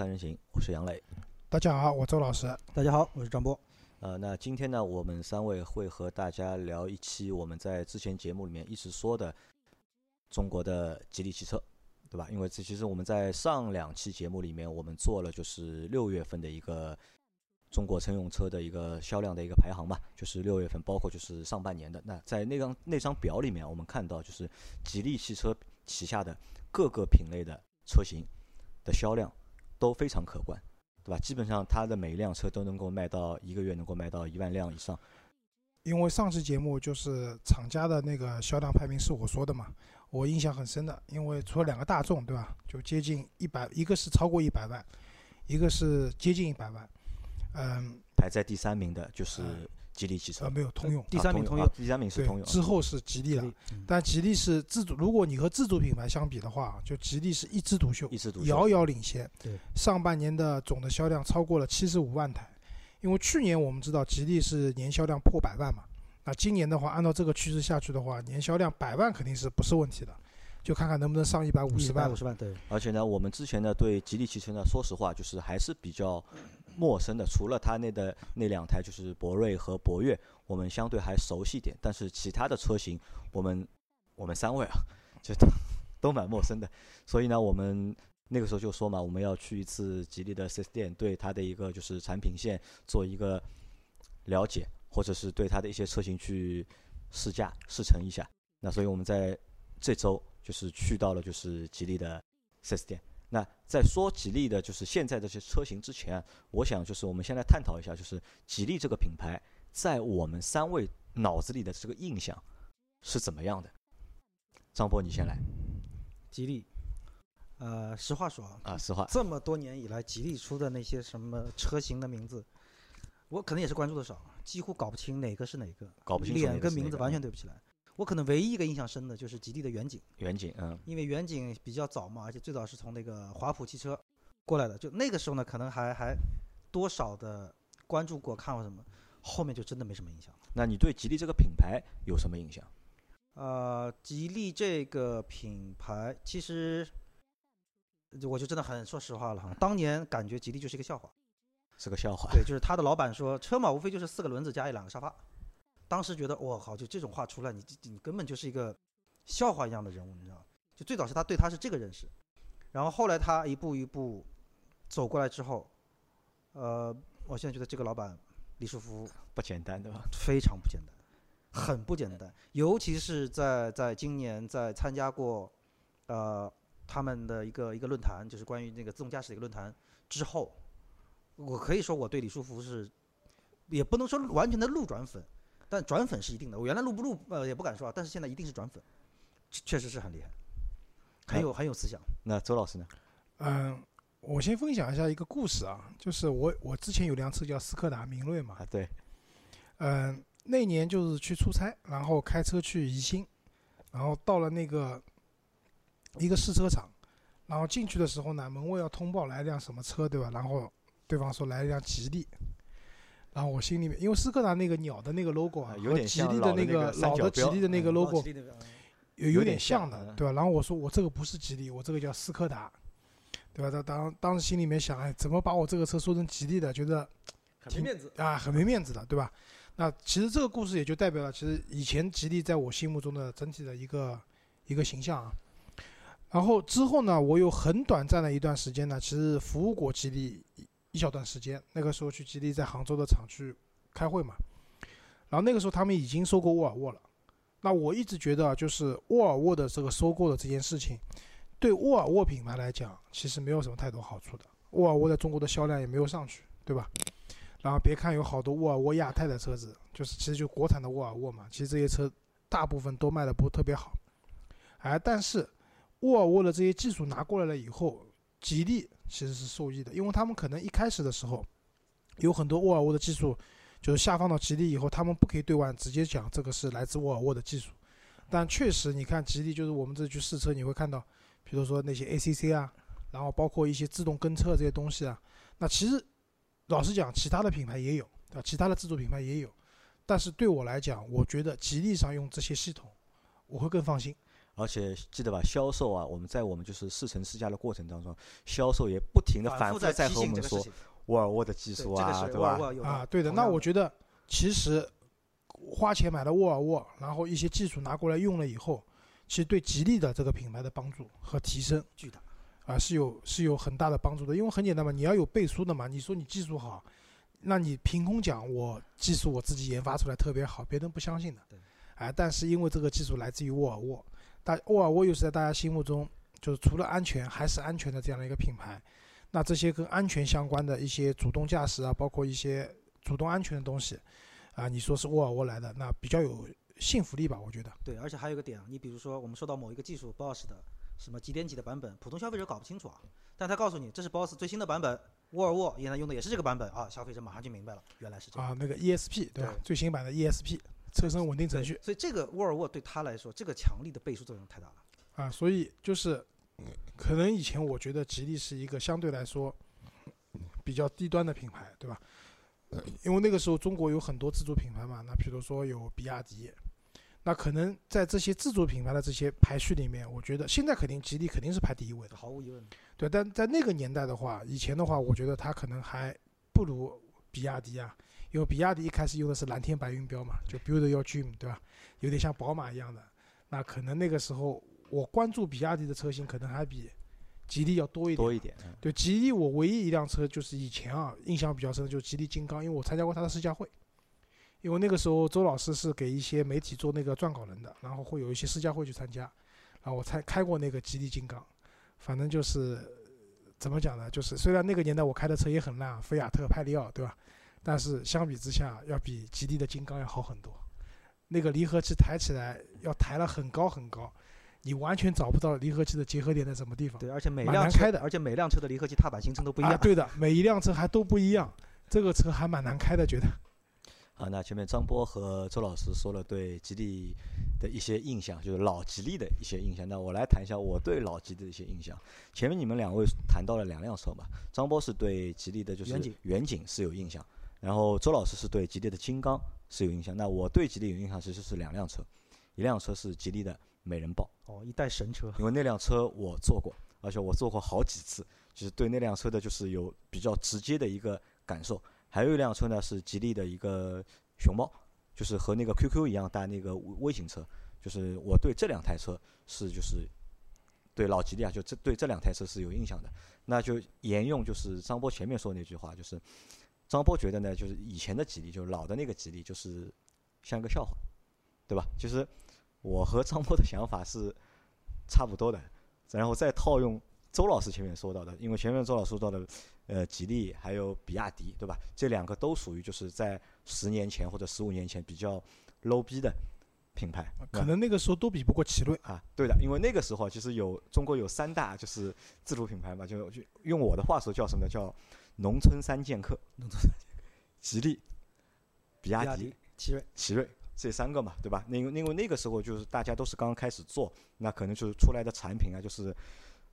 三人行》，我是杨磊。大家好，我周老师。大家好，我是张波。呃，那今天呢，我们三位会和大家聊一期我们在之前节目里面一直说的中国的吉利汽车，对吧？因为这其实我们在上两期节目里面，我们做了就是六月份的一个中国乘用车的一个销量的一个排行嘛，就是六月份包括就是上半年的。那在那张那张表里面，我们看到就是吉利汽车旗下的各个品类的车型的销量都非常可观。对吧？基本上它的每一辆车都能够卖到一个月能够卖到一万辆以上。因为上期节目就是厂家的那个销量排名是我说的嘛，我印象很深的。因为除了两个大众，对吧？就接近一百，一个是超过一百万，一个是接近一百万。嗯，排在第三名的就是吉利汽车，啊，没有通用。第三名通用，第三名是通用。之后是吉利了，但吉利是自主。如果你和自主品牌相比的话，就吉利是一枝独秀，一枝独秀，遥遥领先。对，上半年的总的销量超过了七十五万台。因为去年我们知道吉利是年销量破百万嘛，那今年的话，按照这个趋势下去的话，年销量百万肯定是不是问题的。就看看能不能上一百五十万。五十万，对。而且呢，我们之前呢对吉利汽车呢，说实话就是还是比较陌生的。除了它那的那两台就是博瑞和博越，我们相对还熟悉点。但是其他的车型，我们我们三位啊，就都都蛮陌生的。所以呢，我们那个时候就说嘛，我们要去一次吉利的 4S 店，对它的一个就是产品线做一个了解，或者是对它的一些车型去试驾试乘一下。那所以我们在这周。就是去到了就是吉利的 4S 店。那在说吉利的，就是现在这些车型之前，我想就是我们先来探讨一下，就是吉利这个品牌在我们三位脑子里的这个印象是怎么样的？张波，你先来。吉利，呃，实话说啊，实话，这么多年以来，吉利出的那些什么车型的名字，我可能也是关注的少，几乎搞不清哪个是哪个，搞不清脸跟名字完全对不起来。我可能唯一一个印象深的就是吉利的远景，远景，嗯，因为远景比较早嘛，而且最早是从那个华普汽车过来的，就那个时候呢，可能还还多少的关注过看过什么，后面就真的没什么印象。那你对吉利这个品牌有什么印象？呃，吉利这个品牌其实我就真的很说实话了哈，当年感觉吉利就是一个笑话，是个笑话。对，就是他的老板说，车嘛无非就是四个轮子加一两个沙发。当时觉得我靠，就这种话出来，你你根本就是一个笑话一样的人物，你知道吗就最早是他对他是这个认识，然后后来他一步一步走过来之后，呃，我现在觉得这个老板李书福不简单，对吧？非常不简单，很不简单。尤其是在在今年在参加过呃他们的一个一个论坛，就是关于那个自动驾驶的一个论坛之后，我可以说我对李书福是也不能说完全的路转粉。但转粉是一定的，我原来录不录呃也不敢说啊，但是现在一定是转粉，确实是很厉害，很有很有思想。那周老师呢？嗯，我先分享一下一个故事啊，就是我我之前有辆车叫斯柯达明锐嘛，啊对，嗯，那年就是去出差，然后开车去宜兴，然后到了那个一个试车场，然后进去的时候呢，门卫要通报来一辆什么车，对吧？然后对方说来一辆吉利。然后我心里面，因为斯柯达那个鸟的那个 logo 啊，和吉利的那个老的吉利的那个 logo 有有点像的，对吧？然后我说我这个不是吉利，我这个叫斯柯达，对吧？当当当时心里面想，哎，怎么把我这个车说成吉利的，觉得很没面子啊，很没面子的，对吧？那其实这个故事也就代表了，其实以前吉利在我心目中的整体的一个一个形象啊。然后之后呢，我有很短暂的一段时间呢，其实服务过吉利。一小段时间，那个时候去吉利在杭州的厂去开会嘛，然后那个时候他们已经收购沃尔沃了。那我一直觉得，就是沃尔沃的这个收购的这件事情，对沃尔沃品牌来讲，其实没有什么太多好处的。沃尔沃在中国的销量也没有上去，对吧？然后别看有好多沃尔沃亚太的车子，就是其实就国产的沃尔沃嘛，其实这些车大部分都卖的不是特别好。哎，但是沃尔沃的这些技术拿过来了以后。吉利其实是受益的，因为他们可能一开始的时候有很多沃尔沃的技术，就是下放到吉利以后，他们不可以对外直接讲这个是来自沃尔沃的技术。但确实，你看吉利就是我们这去试车，你会看到，比如说那些 ACC 啊，然后包括一些自动跟车这些东西啊，那其实老实讲，其他的品牌也有，啊？其他的自主品牌也有，但是对我来讲，我觉得吉利上用这些系统，我会更放心。而且记得吧，销售啊，我们在我们就是试乘试驾的过程当中，销售也不停的反复复在和我们说。沃尔沃的技术啊，对吧？啊，对的。那我觉得其实花钱买了沃尔沃，然后一些技术拿过来用了以后，其实对吉利的这个品牌的帮助和提升巨大。啊是有是有很大的帮助的。因为很简单嘛，你要有背书的嘛。你说你技术好，那你凭空讲我技术我自己研发出来特别好，别人不相信的对。哎，但是因为这个技术来自于沃尔沃，大沃尔沃又是在大家心目中就是除了安全还是安全的这样的一个品牌。那这些跟安全相关的一些主动驾驶啊，包括一些主动安全的东西，啊，你说是沃尔沃来的，那比较有信服力吧？我觉得。对，而且还有一个点啊，你比如说我们说到某一个技术 BOSS 的什么几点几的版本，普通消费者搞不清楚啊，但他告诉你这是 BOSS 最新的版本，沃尔沃现在用的也是这个版本啊，消费者马上就明白了，原来是这样。啊，那个 ESP 对吧？对最新版的 ESP 车身稳定程序所以这个沃尔沃对他来说，这个强力的背书作用太大了。啊，所以就是可能以前我觉得吉利是一个相对来说比较低端的品牌，对吧？因为那个时候中国有很多自主品牌嘛，那比如说有比亚迪，那可能在这些自主品牌的这些排序里面，我觉得现在肯定吉利肯定是排第一位的，毫无疑问。对。但在那个年代的话，以前的话，我觉得它可能还不如比亚迪啊，因为比亚迪一开始用的是蓝天白云标嘛，就 Build Your Dream，对吧？有点像宝马一样的。那可能那个时候我关注比亚迪的车型，可能还比吉利要多一点。多一点。嗯对，吉利我唯一一辆车就是以前啊印象比较深的就是吉利金刚，因为我参加过它的试驾会。因为那个时候周老师是给一些媒体做那个撰稿人的，然后会有一些试驾会去参加，然后我才开过那个吉利金刚，反正就是怎么讲呢？就是虽然那个年代我开的车也很烂啊，菲亚特、派利奥，对吧？但是相比之下，要比吉利的金刚要好很多。那个离合器抬起来要抬了很高很高，你完全找不到离合器的结合点在什么地方。对，而且每辆开的而且每辆车的离合器踏板行程都不一样。啊，对的，每一辆车还都不一样，这个车还蛮难开的，觉得。啊，那前面张波和周老师说了对吉利的一些印象，就是老吉利的一些印象。那我来谈一下我对老吉利的一些印象。前面你们两位谈到了两辆车嘛，张波是对吉利的就是远景是有印象，然后周老师是对吉利的金刚是有印象。那我对吉利有印象其实是两辆车，一辆车是吉利的美人豹，哦，一代神车。因为那辆车我坐过，而且我坐过好几次，就是对那辆车的就是有比较直接的一个感受。还有一辆车呢是吉利的一个熊猫，就是和那个 QQ 一样大那个微微型车，就是我对这两台车是就是对老吉利啊，就这对这两台车是有印象的。那就沿用就是张波前面说那句话，就是张波觉得呢，就是以前的吉利，就是老的那个吉利，就是像个笑话，对吧？其实我和张波的想法是差不多的，然后再套用周老师前面说到的，因为前面周老师说到的，呃，吉利还有比亚迪，对吧？这两个都属于就是在十年前或者十五年前比较 low 逼的品牌，可能那个时候都比不过奇瑞。啊，对的，因为那个时候其实有中国有三大就是自主品牌嘛，就就用我的话说叫什么呢？叫农村三剑客，农村吉利、比亚迪比亚迪、奇瑞，奇瑞这三个嘛，对吧？那因为因为那个时候就是大家都是刚刚开始做，那可能就是出来的产品啊，就是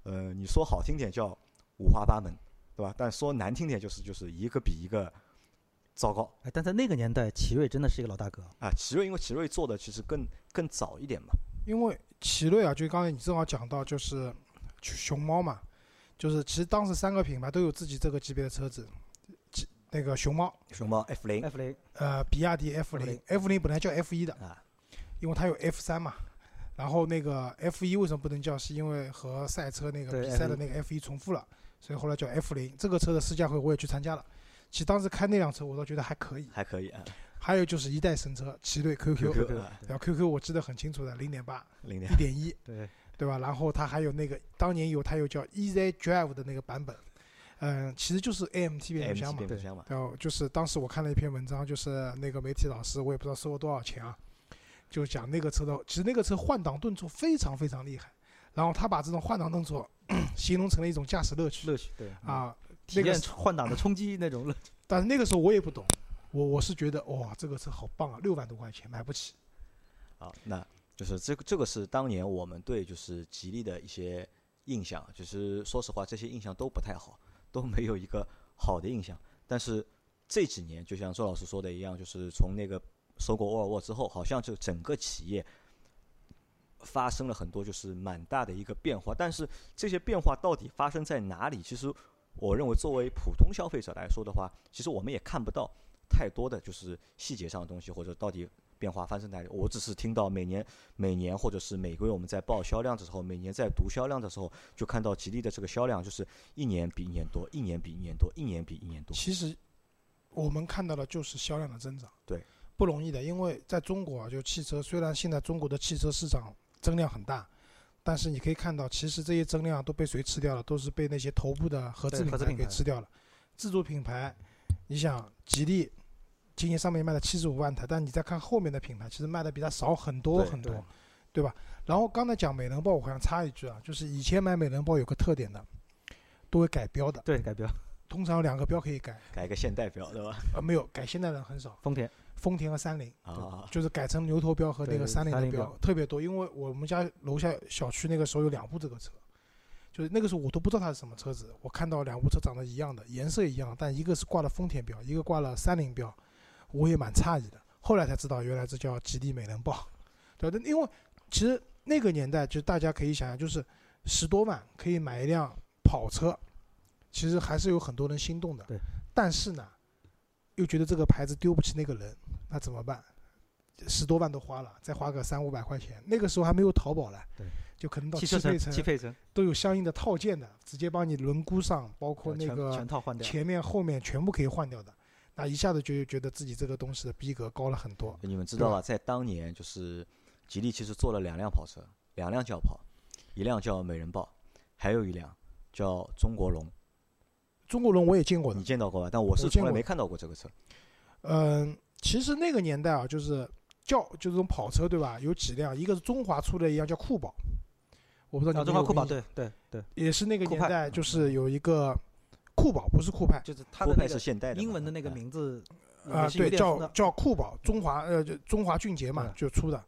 呃，你说好听点叫五花八门，对吧？但说难听点就是就是一个比一个糟糕哎，但在那个年代，奇瑞真的是一个老大哥。啊。奇瑞因为奇瑞做的其实更更早一点嘛，因为奇瑞啊，就刚才你正好讲到，就是熊猫嘛，就是其实当时三个品牌都有自己这个级别的车子，其那个熊猫，熊猫 F 零 F 零呃，比亚迪 F 零，F 零本来叫 F 一的，啊，因为它有 F 三嘛。然后那个 F 一为什么不能叫？是因为和赛车那个比赛的那个 F 一重复了，所以后来叫 F 零。这个车的试驾会我也去参加了，其实当时开那辆车我倒觉得还可以。还可以啊还有就是一代神车奇瑞 QQ，，QQ 啊然后 QQ 我记得很清楚的，零点八、零点一点一，对，对吧？然后它还有那个当年有它有叫 Easy Drive 的那个版本，嗯、其实就是 AMT 变速箱嘛。变速箱嘛，然后就是当时我看了一篇文章，就是那个媒体老师，我也不知道收了多少钱啊，就讲那个车的，其实那个车换挡顿挫非常非常厉害，然后他把这种换挡顿挫 形容成了一种驾驶乐趣乐趣对，啊。体验那个换挡的冲击那种乐趣。但是那个时候我也不懂，我我是觉得哇，这个车好棒啊，六万多块钱买不起。好，那就是这个这个是当年我们对就是吉利的一些印象，就是说实话这些印象都不太好，都没有一个好的印象。但是这几年就像周老师说的一样，就是从那个收购沃尔沃之后，好像就整个企业发生了很多就是蛮大的一个变化。但是这些变化到底发生在哪里？其实我认为作为普通消费者来说的话，其实我们也看不到太多的就是细节上的东西，或者到底。变化发生在哪里？我只是听到每年、每年或者是每个月我们在报销量的时候，每年在读销量的时候，就看到吉利的这个销量就是一年比一年多，一年比一年多，一年比一年多。其实我们看到的就是销量的增长，对，不容易的。因为在中国啊，就汽车虽然现在中国的汽车市场增量很大，但是你可以看到，其实这些增量都被谁吃掉了？都是被那些头部的合资品牌给吃掉了。自主品牌，你想吉利。今年上面卖了七十五万台，但你再看后面的品牌，其实卖的比它少很多很多，对吧？然后刚才讲美人豹，我好像插一句啊，就是以前买美人豹有个特点的，都会改标的。对，改标。通常有两个标可以改。改一个现代标，对吧？啊，没有，改现代的很少。丰田、丰田和三菱啊，就是改成牛头标和那个三菱的标特别多。因为我们家楼下小区那个时候有两部这个车，就是那个时候我都不知道它是什么车子，我看到两部车长得一样的，颜色一样，但一个是挂了丰田标，一个挂了三菱标。我也蛮诧异的，后来才知道原来这叫吉利美人豹，对的，因为其实那个年代就大家可以想象，就是十多万可以买一辆跑车，其实还是有很多人心动的。对。但是呢，又觉得这个牌子丢不起那个人，那怎么办？十多万都花了，再花个三五百块钱，那个时候还没有淘宝了。对。就可能到汽配城，汽配城都有相应的套件的，直接帮你轮毂上，包括那个前面后面全部可以换掉的。那一下子就觉得自己这个东西的逼格高了很多。你们知道吧？在当年，就是吉利其实做了两辆跑车，两辆轿跑，一辆叫美人豹，还有一辆叫中国龙。中国龙我也见过的，你见到过吧？但我是从来没看到过这个车。嗯，其实那个年代啊，就是轿，就这种跑车，对吧？有几辆，一个是中华出的一辆叫酷宝，我不知道你中华酷宝，对对对，也是那个年代，就是有一个。酷宝不是酷派，就是它的那个英文的那个名字啊，对，叫叫酷宝，中华呃，就中华俊杰嘛，就出的。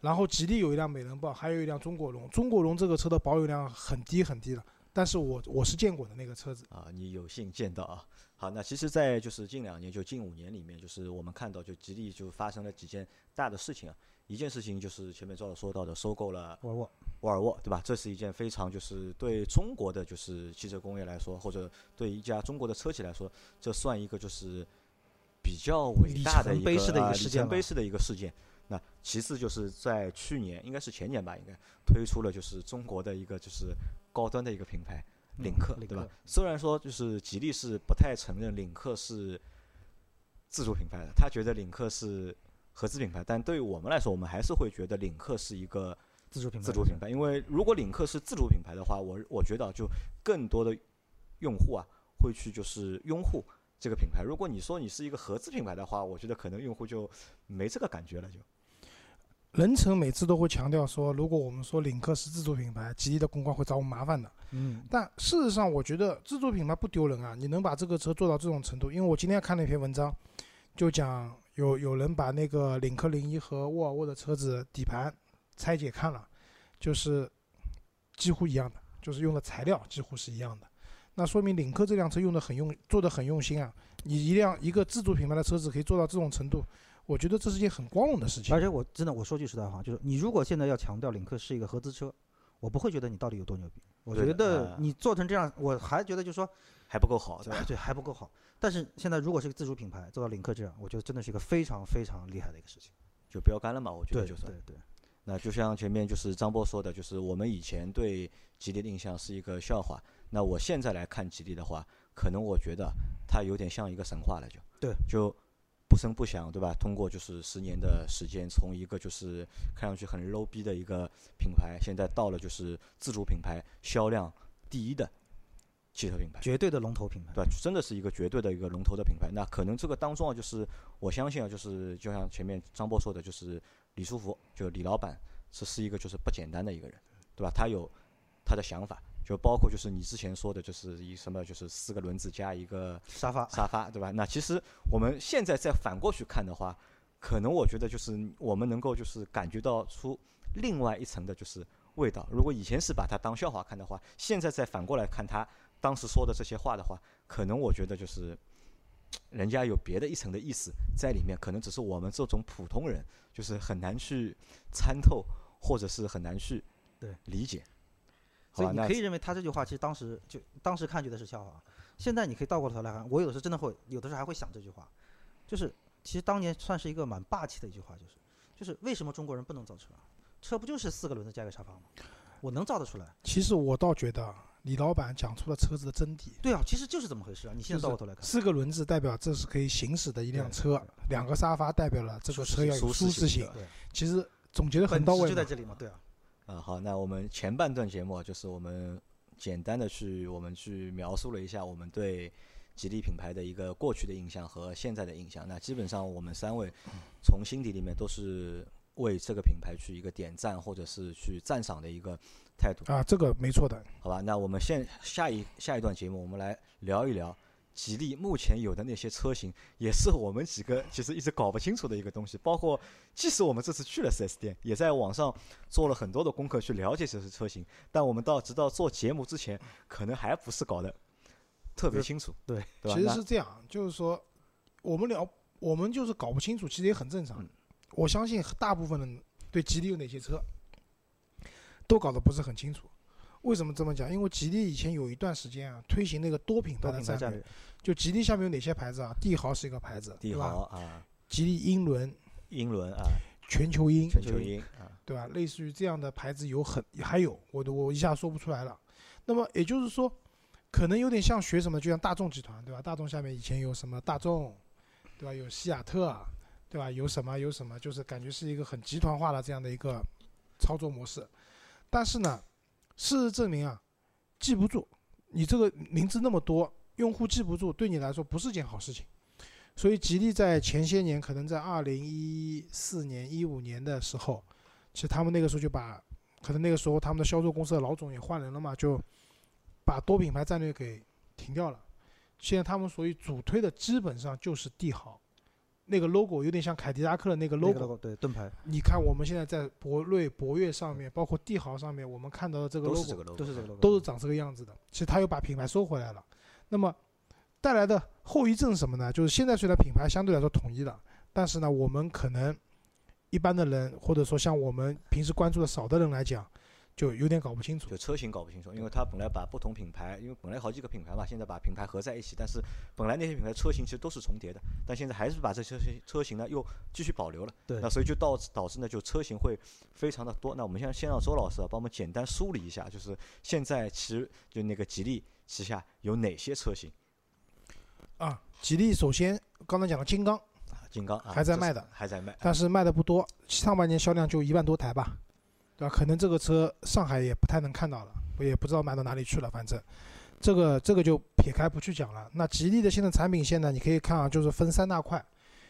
然后吉利有一辆美人豹，还有一辆中国龙。中国龙这个车的保有量很低很低的，但是我我是见过的那个车子啊，你有幸见到啊。好，那其实，在就是近两年，就近五年里面，就是我们看到，就吉利就发生了几件大的事情啊。一件事情就是前面赵老说到的，收购了沃尔沃，沃尔沃，对吧？这是一件非常就是对中国的就是汽车工业来说，或者对一家中国的车企来说，这算一个就是比较伟大的一个里程碑式的一个事件。那其次就是在去年，应该是前年吧，应该推出了就是中国的一个就是高端的一个品牌领克，对吧？虽然说就是吉利是不太承认领克是自主品牌的，他觉得领克是。合资品牌，但对于我们来说，我们还是会觉得领克是一个自主品牌。自主品牌，因为如果领克是自主品牌的话，我我觉得就更多的用户啊会去就是拥护这个品牌。如果你说你是一个合资品牌的话，我觉得可能用户就没这个感觉了。就任成每次都会强调说，如果我们说领克是自主品牌，吉利的公关会找我们麻烦的。嗯。但事实上，我觉得自主品牌不丢人啊！你能把这个车做到这种程度，因为我今天看了一篇文章，就讲。有有人把那个领克零一和沃尔沃的车子底盘拆解看了，就是几乎一样的，就是用的材料几乎是一样的。那说明领克这辆车用的很用，做的很用心啊。你一辆一个自主品牌的车子可以做到这种程度，我觉得这是件很光荣的事情。而且我真的我说句实在话，就是你如果现在要强调领克是一个合资车，我不会觉得你到底有多牛逼。我觉得你做成这样，我还觉得就是说还不够好，对吧？对，还不够好。但是现在如果是个自主品牌做到领克这样，我觉得真的是一个非常非常厉害的一个事情，就标杆了嘛，我觉得就算。对对。那就像前面就是张波说的，就是我们以前对吉利的印象是一个笑话，那我现在来看吉利的话，可能我觉得它有点像一个神话了，就。对。就不声不响，对吧？通过就是十年的时间，从一个就是看上去很 low 逼的一个品牌，现在到了就是自主品牌销量第一的。汽车品牌，绝对的龙头品牌，对，真的是一个绝对的一个龙头的品牌。那可能这个当中啊，就是我相信啊，就是就像前面张波说的，就是李书福，就李老板，这是一个就是不简单的一个人，对吧？他有他的想法，就包括就是你之前说的，就是以什么就是四个轮子加一个沙发，沙发，对吧？那其实我们现在再反过去看的话，可能我觉得就是我们能够就是感觉到出另外一层的就是味道。如果以前是把它当笑话看的话，现在再反过来看它。当时说的这些话的话，可能我觉得就是，人家有别的一层的意思在里面，可能只是我们这种普通人就是很难去参透或者是很难去对理解。所以你可以认为他这句话其实当时就当时看觉得是笑话，现在你可以倒过头来看，我有的时候真的会，有的时候还会想这句话，就是其实当年算是一个蛮霸气的一句话，就是就是为什么中国人不能造车啊？车不就是四个轮子加个沙发吗？我能造得出来。其实我倒觉得李老板讲出了车子的真谛。对啊，其实就是这么回事啊！你现在倒过头来看，四个轮子代表这是可以行驶的一辆车，两个沙发代表了这个车要有舒适性其实总结的很到位就在这里嘛，对啊，啊，好，那我们前半段节目啊就是我们简单的去我们去描述了一下我们对吉利品牌的一个过去的印象和现在的印象。那基本上我们三位从心底里面都是为这个品牌去一个点赞或者是去赞赏的一个态度。啊，这个没错的。好吧，那我们现下一下一段节目，我们来聊一聊吉利目前有的那些车型，也是我们几个其实一直搞不清楚的一个东西。包括即使我们这次去了 4S 店，也在网上做了很多的功课去了解这些车型，但我们到直到做节目之前，可能还不是搞得特别清楚。对？其实是这样，就是说我们聊，我们就是搞不清楚，其实也很正常嗯。我相信大部分人对吉利有哪些车，都搞得不是很清楚。为什么这么讲？因为吉利以前有一段时间啊，推行那个多品牌的战略就吉利下面有哪些牌子啊？帝豪是一个牌子，帝对吧？豪啊，吉利英伦、英伦啊，全球鹰，全球鹰啊，对吧？类似于这样的牌子有很还有，我都我一下说不出来了。那么也就是说，可能有点像学什么，就像大众集团，对吧？大众下面以前有什么大众，对吧？有西雅特，对吧？有什么有什么，就是感觉是一个很集团化的这样的一个操作模式。但是呢，事实证明啊，记不住，你这个名字那么多，用户记不住，对你来说不是件好事情。所以吉利在前些年，可能在二零一四年、一五年的时候，其实他们那个时候就把，可能那个时候他们的销售公司的老总也换人了嘛，就把多品牌战略给停掉了。现在他们所以主推的基本上就是帝豪，那个 logo 有点像凯迪拉克的那个 logo。个 logo 对盾牌你看我们现在在博瑞、博越上面，包括帝豪上面，我们看到的这个 logo 这个 logo，都是这个 logo，都是长这个样子的。其实他又把品牌收回来了。那么带来的后遗症是什么呢？就是现在虽然品牌相对来说统一了，但是呢，我们可能一般的人，或者说像我们平时关注的少的人来讲，就有点搞不清楚就。车型搞不清楚，因为它本来把不同品牌，因为本来好几个品牌嘛，现在把品牌合在一起，但是本来那些品牌车型其实都是重叠的，但现在还是把这些车型车型呢又继续保留了，对那所以就导致导致呢就车型会非常的多。那我们现在先让周老师啊帮我们简单梳理一下，就是现在其实就那个吉利旗下有哪些车型啊，吉利首先刚才讲了金刚，啊？金刚啊还在卖的还在卖，但是卖的不多，上半年销量就一万多台吧，对吧？可能这个车上海也不太能看到了，我也不知道卖到哪里去了，反正这个这个就撇开不去讲了。那吉利的现在产品线呢，你可以看啊，就是分三大块，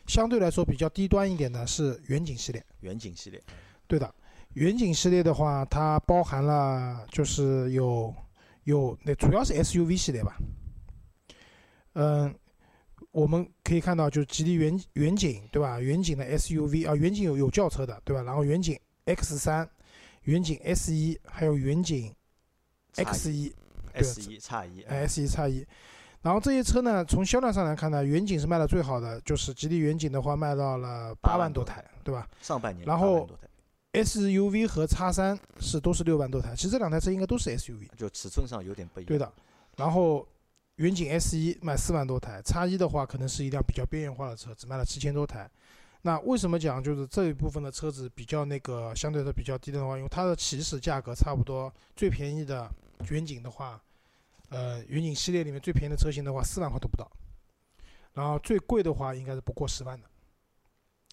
相对来说比较低端一点的是远景系列，远景系列，对的，远景系列的话，它包含了就是有有那主要是 SUV 系列吧，嗯，我们可以看到就是吉利远远景对吧？远景的 SUV 啊，远景有有轿车的对吧？然后远景 X 三、远景 S 一，还有远景 X 一、S 一叉一，哎 S 一叉一。然后这些车呢，从销量上来看呢，远景是卖的最好的，就是吉利远景的话卖到了八8万多台，对吧？上半年然后8万多台 SUV 和叉三是都是六万多台，其实这两台车应该都是 SUV，就尺寸上有点不一样，对的。然后远景 S 一卖四万多台，叉一的话可能是一辆比较边缘化的车，只卖了七千多台。那为什么讲就是这一部分的车子比较那个相对来说比较低的话，因为它的起始价格差不多，最便宜的远景的话，呃，远景系列里面最便宜的车型的话四万块都不到，然后最贵的话应该是不过十万的。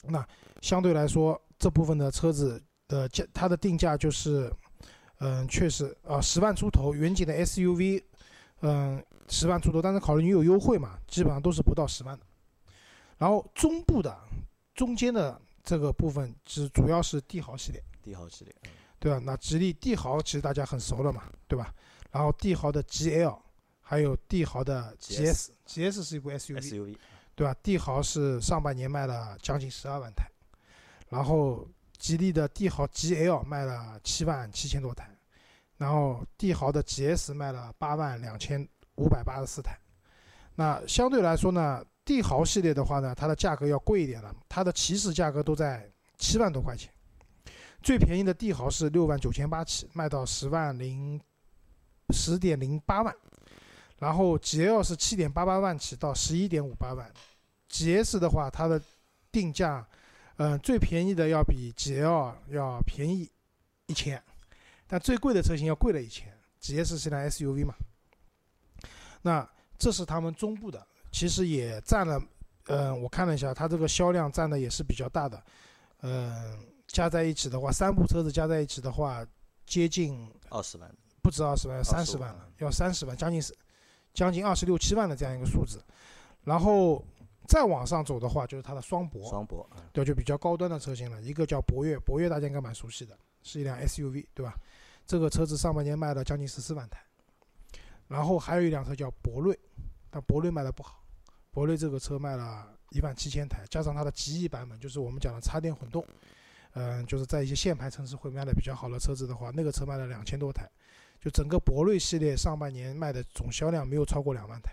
那相对来说，这部分的车子的价，它的定价就是，嗯，确实啊，十万出头，远景的 SUV，嗯，十万出头，但是考虑你有优惠嘛，基本上都是不到十万的。然后中部的中间的这个部分是主要是帝豪系列，帝豪系列，嗯对吧？那吉利帝豪其实大家很熟了嘛，对吧？然后帝豪的 GL，还有帝豪的 GS GS，GS 是一部 SUV，SUV 对吧？帝豪是上半年卖了将近十二万台，然后吉利的帝豪 GL 卖了七万七千多台，然后帝豪的 GS 卖了八万两千五百八十四台。那相对来说呢，帝豪系列的话呢，它的价格要贵一点了，它的起始价格都在七万多块钱。最便宜的帝豪是六万九千八起，卖到十万零十点零八万，然后 GL 是七点八八万起到十一点五八万，GS 的话它的定价，嗯、最便宜的要比 GL 要便宜一千，但最贵的车型要贵了一千，GS 是辆 SUV 嘛，那这是他们中部的，其实也占了，嗯、我看了一下，它这个销量占的也是比较大的，嗯、加在一起的话，三部车子加在一起的话，接近二十万，不止二十万，三十万了，要三十万，将近是将近二十六七万的这样一个数字。然后再往上走的话，就是它的双博，双博，嗯对，就比较高端的车型了。一个叫博越，博越大家应该蛮熟悉的，是一辆 SUV，对吧？这个车子上半年卖了将近十四万台。然后还有一辆车叫博瑞，但博瑞卖的不好，博瑞这个车卖了一万七千台，加上它的极翼版本，就是我们讲的插电混动，嗯、就是在一些限牌城市会卖的比较好的车子的话，那个车卖了两千多台，就整个博瑞系列上半年卖的总销量没有超过两万台。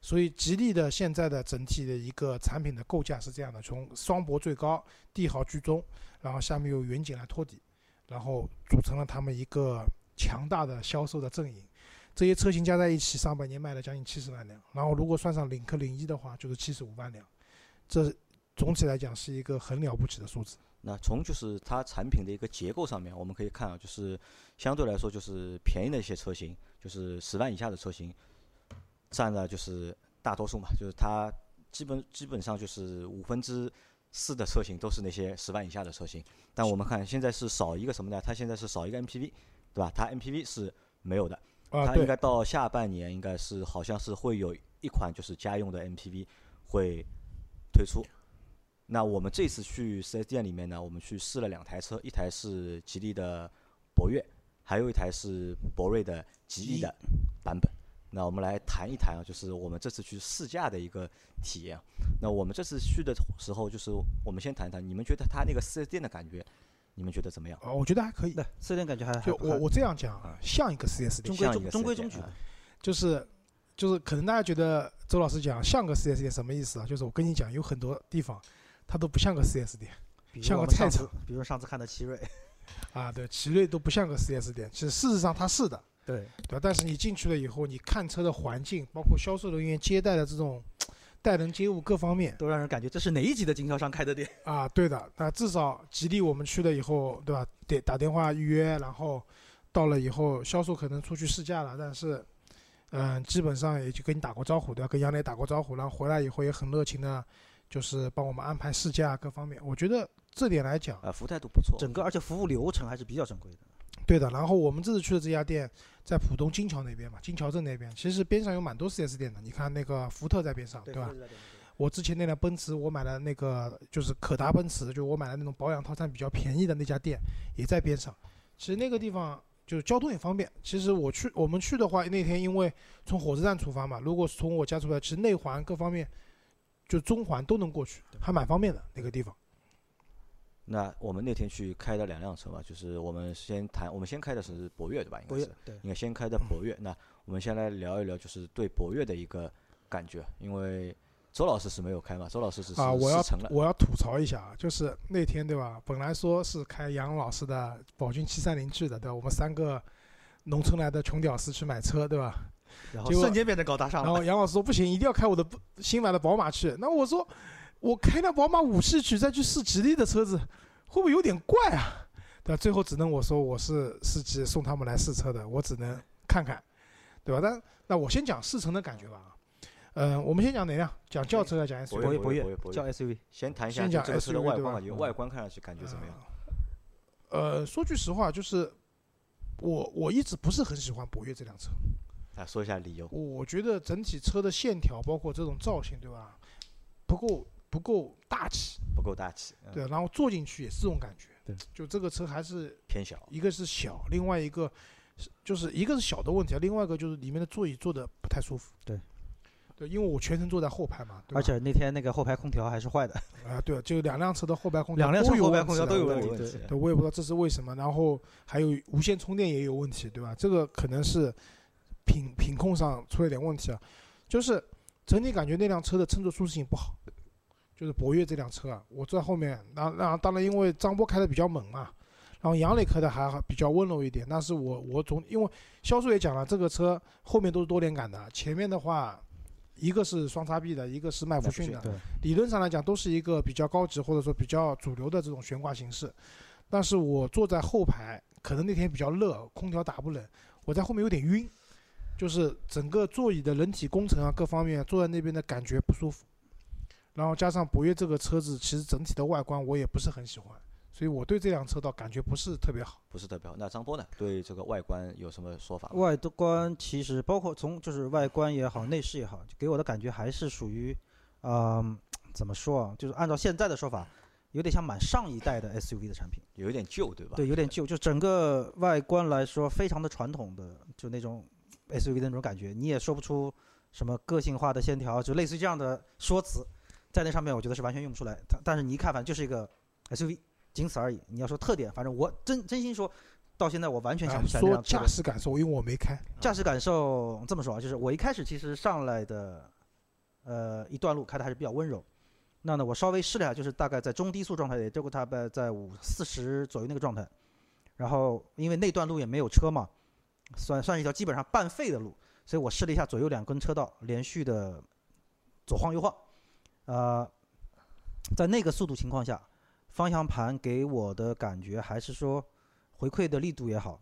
所以吉利的现在的整体的一个产品的构架是这样的：从双博最高，帝豪居中，然后下面有远景来托底，然后组成了他们一个强大的销售的阵营。这些车型加在一起，上半年卖了将近七十万辆，然后如果算上领克零一的话，就是七十五万辆。这总体来讲是一个很了不起的数字。那从就是它产品的一个结构上面，我们可以看啊，就是相对来说就是便宜的一些车型，就是十万以下的车型，占了就是大多数嘛，就是它基本基本上就是五分之四的车型都是那些十万以下的车型。但我们看现在是少一个什么呢？它现在是少一个 MPV，对吧？它 MPV 是没有的，啊，对，它应该到下半年应该是好像是会有一款就是家用的 MPV 会推出。那我们这次去 4S 店里面呢，我们去试了两台车，一台是吉利的博越，还有一台是博瑞的极极翼翼的版本。那我们来谈一谈啊，就是我们这次去试驾的一个体验啊。那我们这次去的时候，就是我们先谈谈，你们觉得它那个 4S 店的感觉，你们觉得怎么样？啊，我觉得还可以。对，四店感觉还还就我我这样讲像一个四 S 店中，规中中规中矩啊就是就是可能大家觉得周老师讲像个四 S 店什么意思啊？就是我跟你讲，有很多地方它都不像个四 S 店像个菜场，比如上次看的奇瑞，啊，对，奇瑞都不像个四 S 店，其实事实上它是的，对，对吧？但是你进去了以后，你看车的环境，包括销售人员接待的这种待人接物各方面都让人感觉这是哪一级的经销商开的店？啊，对的。那至少吉利我们去了以后，对吧？得打电话预约，然后到了以后，销售可能出去试驾了，但是。嗯，基本上也就跟你打过招呼，对吧？跟杨磊打过招呼，然后回来以后也很热情的，就是帮我们安排试驾各方面。我觉得这点来讲，呃，服务态度不错。整个而且服务流程还是比较正规的。对的。然后我们这次去的这家店在浦东金桥那边嘛，金桥镇那边，其实边上有蛮多 4S 店的。你看那个福特在边上，对吧？我之前那辆奔驰，我买的那个就是可达奔驰，就我买的那种保养套餐比较便宜的那家店也在边上。其实那个地方就是交通也方便。其实我去我们去的话，那天因为从火车站出发嘛，如果是从我家出发，其实内环各方面就中环都能过去，还蛮方便的那个地方。那我们那天去开的两辆车嘛，就是我们先谈，我们先开的是博越对吧？应该是，对，应该先开的博越。那我们先来聊一聊，就是对博越的一个感觉，因为周老师是没有开嘛，周老师只是啊，我要。我要吐槽一下啊，就是那天对吧？本来说是开杨老师的宝骏七三零去的，对吧？我们三个农村来的穷屌丝去买车，对吧？然后瞬间变得高大上了。然后杨老师说不行，一定要开我的新买的宝马去。那我说我开辆宝马五系去再去试吉利的车子，会不会有点怪啊？对吧？最后只能我说我是司机送他们来试车的，我只能看看，对吧？但那我先讲试乘的感觉吧啊。嗯、我们先讲哪辆？讲轿车还是讲 SUV？博越博越博越博越叫 SUV，先谈一下这个车的 SUV 对外观感觉外观看上去感觉怎么样？呃，说句实话，就是我我一直不是很喜欢博越这辆车，啊，说一下理由。我觉得整体车的线条，包括这种造型，对吧？不够不够大气，不够大气，嗯对，然后坐进去也是这种感觉。对，就这个车还是偏小。一个是小，另外一个是就是一个是小的问题啊，另外一个就是里面的座椅坐的不太舒服。对，对，因为我全程坐在后排嘛，对而且那天那个后排空调还是坏的，啊，对，就两辆车的后排空调两辆车后排空调都有问题对，我也不知道这是为什么。然后还有无线充电也有问题，对吧？这个可能是品品控上出了点问题啊。就是整体感觉那辆车的乘坐舒适性不好，就是博越这辆车啊，我坐在后面，然后然后当然因为张波开的比较猛嘛，然后杨磊开的还好比较温柔一点。但是我我总因为销售也讲了，这个车后面都是多连杆的，前面的话一个是双叉臂的，一个是麦弗逊的，对，理论上来讲都是一个比较高级或者说比较主流的这种悬挂形式。但是我坐在后排，可能那天比较热，空调打不冷，我在后面有点晕，就是整个座椅的人体工程啊各方面坐在那边的感觉不舒服。然后加上博越这个车子，其实整体的外观我也不是很喜欢，所以我对这辆车倒感觉不是特别好。不是特别好。那张波呢？对这个外观有什么说法吗？外观其实包括从就是外观也好，内饰也好，给我的感觉还是属于，嗯、怎么说啊？就是按照现在的说法，有点像蛮上一代的 SUV 的产品。有一点旧，对吧？对，有点旧，就整个外观来说，非常的传统的，就那种 SUV 的那种感觉，你也说不出什么个性化的线条，就类似于这样的说辞，在那上面我觉得是完全用不出来。它但是你一看，反正就是一个 SUV，仅此而已。你要说特点，反正我真真心说，到现在我完全想啊不起来这说驾驶感受，因为我没开，驾驶感受这么说啊，就是我一开始其实上来的，呃，一段路开的还是比较温柔。那呢，我稍微试了一下，就是大概在中低速状态，也就大概在五四十左右那个状态。然后因为那段路也没有车嘛，算算是一条基本上半废的路，所以我试了一下左右两根车道连续的左晃右晃，呃，在那个速度情况下，方向盘给我的感觉还是说回馈的力度也好，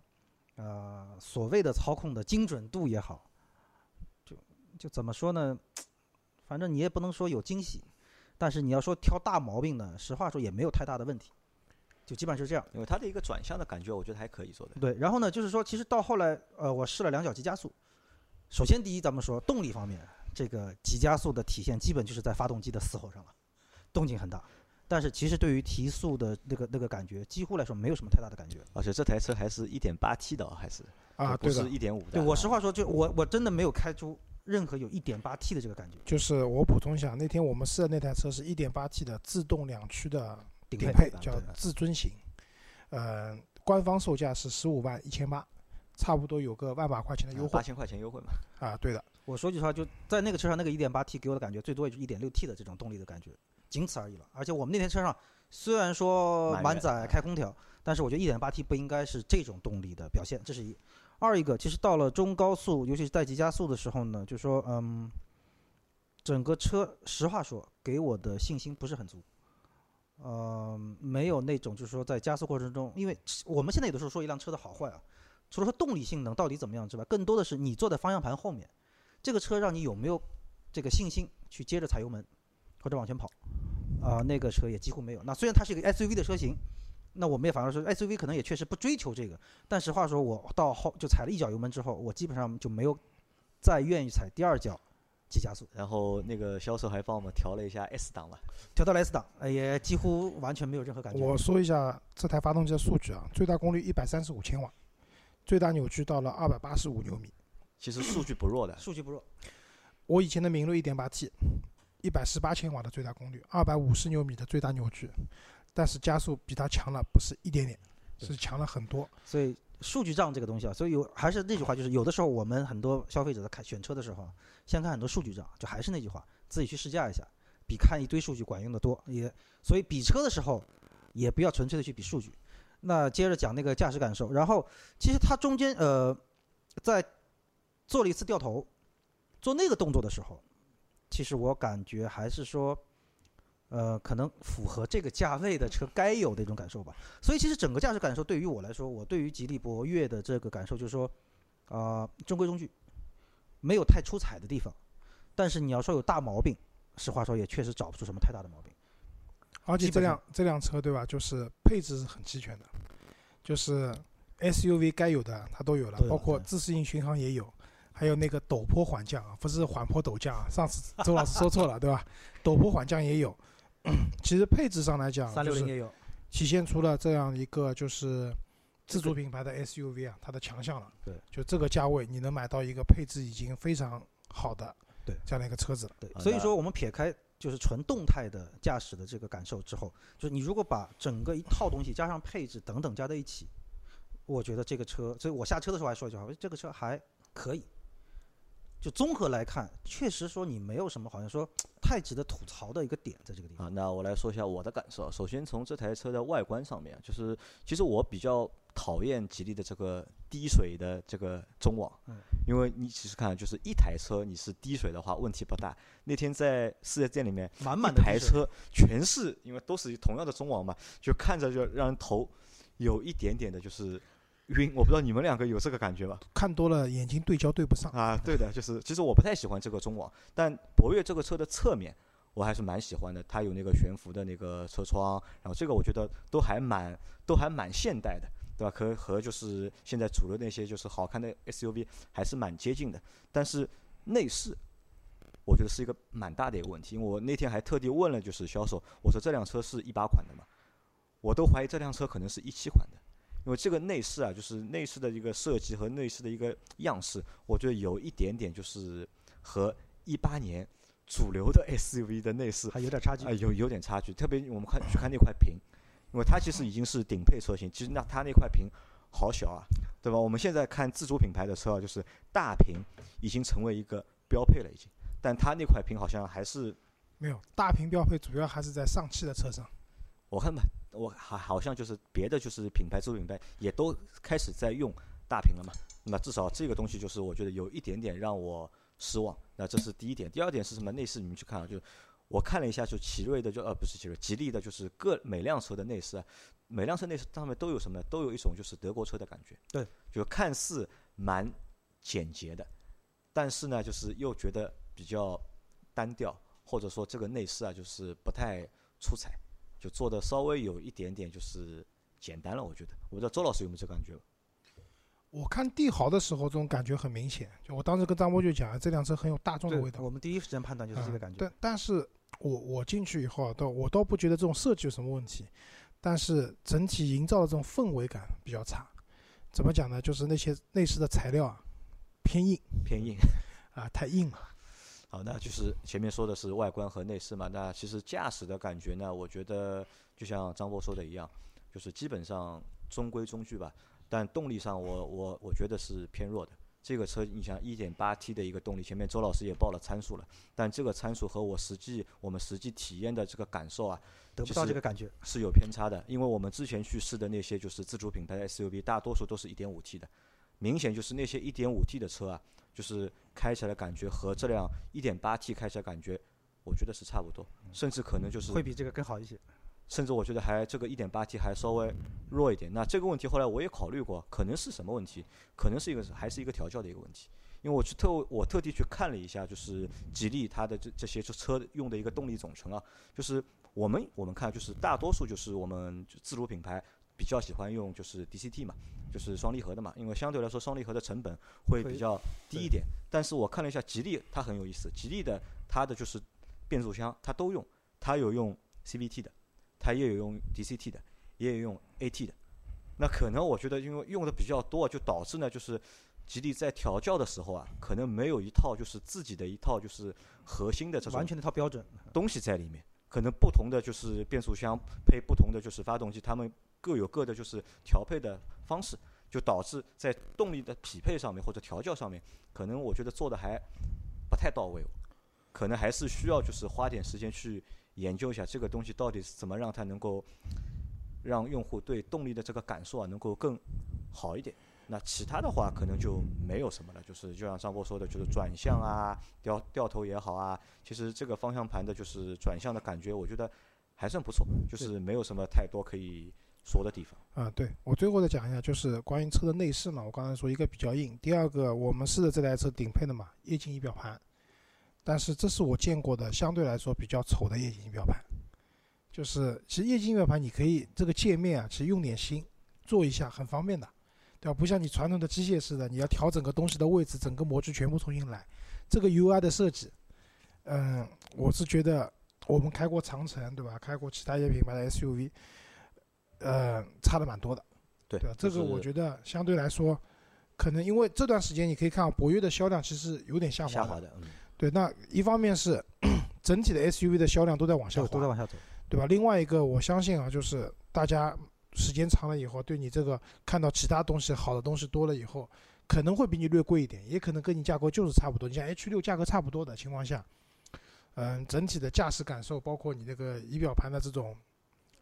呃，所谓的操控的精准度也好，就就怎么说呢？反正你也不能说有惊喜，但是你要说挑大毛病呢，实话说也没有太大的问题，就基本上是这样。因为它的一个转向的感觉，我觉得还可以做的。对，然后呢，就是说，其实到后来，呃，我试了两脚急加速。首先，第一，咱们说动力方面，这个急加速的体现基本就是在发动机的嘶吼上了，动静很大。但是其实对于提速的那个那个感觉，几乎来说没有什么太大的感觉。而且这台车还是一点八 T 的哦，还是啊，不是一点五的。对我实话说，就我我真的没有开出任何有一点八 T 的这个感觉，就是我补充一下，那天我们试的那台车是一点八 T 的自动两驱的顶顶配，叫至尊型，呃，官方售价是十五万一千八，差不多有个万把块钱的优惠八千块钱优惠嘛。啊，对的，我说句实话，就在那个车上，那个 1.8T 给我的感觉最多也就 1.6T 的这种动力的感觉，仅此而已了。而且我们那天车上虽然说满载开空调，但是我觉得 1.8T 不应该是这种动力的表现，这是一。二一个，其实到了中高速，尤其是带急加速的时候呢，就说嗯，整个车实话说给我的信心不是很足。呃，没有那种就是说在加速过程中，因为我们现在有的时候说一辆车的好坏啊，除了说动力性能到底怎么样之外，更多的是你坐在方向盘后面，这个车让你有没有这个信心去接着踩油门或者往前跑啊、那个车也几乎没有。那虽然它是一个 SUV 的车型，那我们也反而说 SUV 可能也确实不追求这个，但实话说，我到后就踩了一脚油门之后，我基本上就没有再愿意踩第二脚急加速，然后那个销售还帮我们调了一下 S 档了，调到了 S 档，呃也几乎完全没有任何感觉。我说一下这台发动机的数据啊，最大功率一百三十五千瓦，最大扭矩到了二百八十五牛米。其实数据不弱的。数据不弱，我以前的明锐一点八 T，一百十八千瓦的最大功率，二百五十牛米的最大扭矩，但是加速比它强了不是一点点，是强了很多。所以数据账这个东西啊，所以有还是那句话，就是有的时候我们很多消费者在看选车的时候啊，先看很多数据账，就还是那句话，自己去试驾一下，比看一堆数据管用的多。也所以比车的时候，也不要纯粹的去比数据。那接着讲那个驾驶感受，然后其实它中间呃，在做了一次掉头，做那个动作的时候，其实我感觉还是说。呃，可能符合这个价位的车该有的一种感受吧。所以其实整个驾驶感受对于我来说，我对于吉利博越的这个感受就是说，啊、中规中矩，没有太出彩的地方。但是你要说有大毛病，实话说也确实找不出什么太大的毛病。而且这辆这辆车对吧，就是配置是很齐全的，就是 SUV 该有的它都有了包括自适应巡航也有，还有那个陡坡缓降啊，不是缓坡陡降啊，上次周老师说错了对吧？陡坡缓降也有。其实配置上来讲，就是三六零也有，体现出了这样一个就是自主品牌的 SUV 啊，它的强项了。对，就这个价位，你能买到一个配置已经非常好的对这样的一个车子了。对，所以说我们撇开就是纯动态的驾驶的这个感受之后，就是你如果把整个一套东西加上配置等等加在一起，我觉得这个车，所以我下车的时候还说一句话，我说这个车还可以，就综合来看，确实说你没有什么好像说太值得吐槽的一个点在这个地方。啊，那我来说一下我的感受。首先从这台车的外观上面，就是其实我比较讨厌吉利的这个滴水的这个中网，嗯因为你其实看，就是一台车你是滴水的话问题不大。那天在四 S 店里面，满满的台车全是因为都是同样的中网嘛，就看着就让人头有一点点的就是晕。我不知道你们两个有这个感觉吧？看多了眼睛对焦对不上。啊，对的，就是其实我不太喜欢这个中网，但博越这个车的侧面我还是蛮喜欢的，它有那个悬浮的那个车窗，然后这个我觉得都还蛮都还蛮现代的，对吧？和和就是现在主流那些就是好看的 SUV 还是蛮接近的，但是内饰。我觉得是一个蛮大的一个问题，因为我那天还特地问了就是销售，我说这辆车是一八款的嘛，我都怀疑这辆车可能是一七款的，因为这个内饰啊，就是内饰的一个设计和内饰的一个样式，我觉得有一点点就是和一八年主流的 SUV 的内饰还有点差距啊、。有有点差距。特别我们看去看那块屏，因为它其实已经是顶配车型，其实那它那块屏好小啊，对吧？我们现在看自主品牌的车啊，就是大屏已经成为一个标配了，已经，但它那块屏好像还是没有大屏标配，主要还是在上汽的车上。我看吧，我好好像就是别的就是品牌自主品牌也都开始在用大屏了嘛。那至少这个东西就是我觉得有一点点让我失望。那这是第一点，第二点是什么？内饰你们去看啊，就我看了一下，就奇瑞的就呃不是奇瑞，吉利的就是各每辆车的内饰啊，每辆车内饰上面都有什么呢？都有一种就是德国车的感觉。对，就看似蛮简洁的，但是呢，就是又觉得比较单调，或者说这个内饰啊，就是不太出彩。就做的稍微有一点点就是简单了，我觉得。我不知道周老师有没有这感觉？我看帝豪的时候，这种感觉很明显。就我当时跟张波就讲，这辆车很有大众的味道。我们第一时间判断就是这个感觉。但但是我我进去以后啊，倒我倒不觉得这种设计有什么问题，但是整体营造的这种氛围感比较差。怎么讲呢？就是那些内饰的材料啊，偏硬偏硬。啊，太硬了。好，那就是前面说的是外观和内饰嘛，那其实驾驶的感觉呢，我觉得就像张波说的一样，就是基本上中规中矩吧。但动力上我，我我觉得是偏弱的。这个车你想 1.8T 的一个动力，前面周老师也报了参数了，但这个参数和我实际我们实际体验的这个感受啊，得不到这个感觉。是有偏差的，因为我们之前去试的那些就是自主品牌的 SUV，大多数都是一点五 T 的，明显就是那些一点五 T 的车啊，就是开起来感觉和这辆 1.8T 开起来感觉，我觉得是差不多，甚至可能就是会比这个更好一些。甚至我觉得还这个 1.8T 还稍微弱一点。那这个问题后来我也考虑过，可能是什么问题？可能是一个还是一个调教的一个问题。因为我去特我特地去看了一下，就是吉利它的这这些车用的一个动力总成啊，就是我们我们看就是大多数就是我们自主品牌比较喜欢用就是 DCT 嘛，就是双离合的嘛，因为相对来说双离合的成本会会比较低一点。但是我看了一下吉利，它很有意思，吉利的它的就是变速箱它都用，它有用 CVT 的。它也有用 DCT 的，也有用 AT 的。那可能我觉得，因为用的比较多，就导致呢，就是吉利在调教的时候啊，可能没有一套就是自己的一套就是核心的这种完全的一套标准。东西在里面。可能不同的就是变速箱配不同的就是发动机，它们各有各的就是调配的方式，就导致在动力的匹配上面或者调教上面，可能我觉得做的还不太到位，可能还是需要就是花点时间去研究一下这个东西到底是怎么让它能够让用户对动力的这个感受啊能够更好一点。那其他的话可能就没有什么了，就是就像张波说的，就是转向啊、掉掉头也好啊，其实这个方向盘的就是转向的感觉，我觉得还算不错，就是没有什么太多可以说的地方。啊，对我最后再讲一下，就是关于车的内饰嘛，我刚才说一个比较硬，第二个我们试的这台车顶配的嘛，液晶仪表盘，但是这是我见过的相对来说比较丑的液晶仪表盘，就是其实液晶仪表盘你可以这个界面啊，其实用点心做一下很方便的，对吧？不像你传统的机械式的，你要调整个东西的位置，整个模具全部重新来，这个 UI 的设计，嗯，我是觉得我们开过长城，对吧？开过其他一些品牌的 SUV。呃，差的蛮多的，对对吧？这个我觉得相对来说，可能因为这段时间你可以看到博越的销量其实有点下滑的，下滑的，嗯，对。那一方面是 整体的 SUV 的销量都在往下滑，都在往下走。对吧？另外一个我相信啊，就是大家时间长了以后，对你这个看到其他东西好的东西多了以后，可能会比你略贵一点，也可能跟你价格就是差不多。你像 H 六价格差不多的情况下，嗯，整体的驾驶感受，包括你那个仪表盘的这种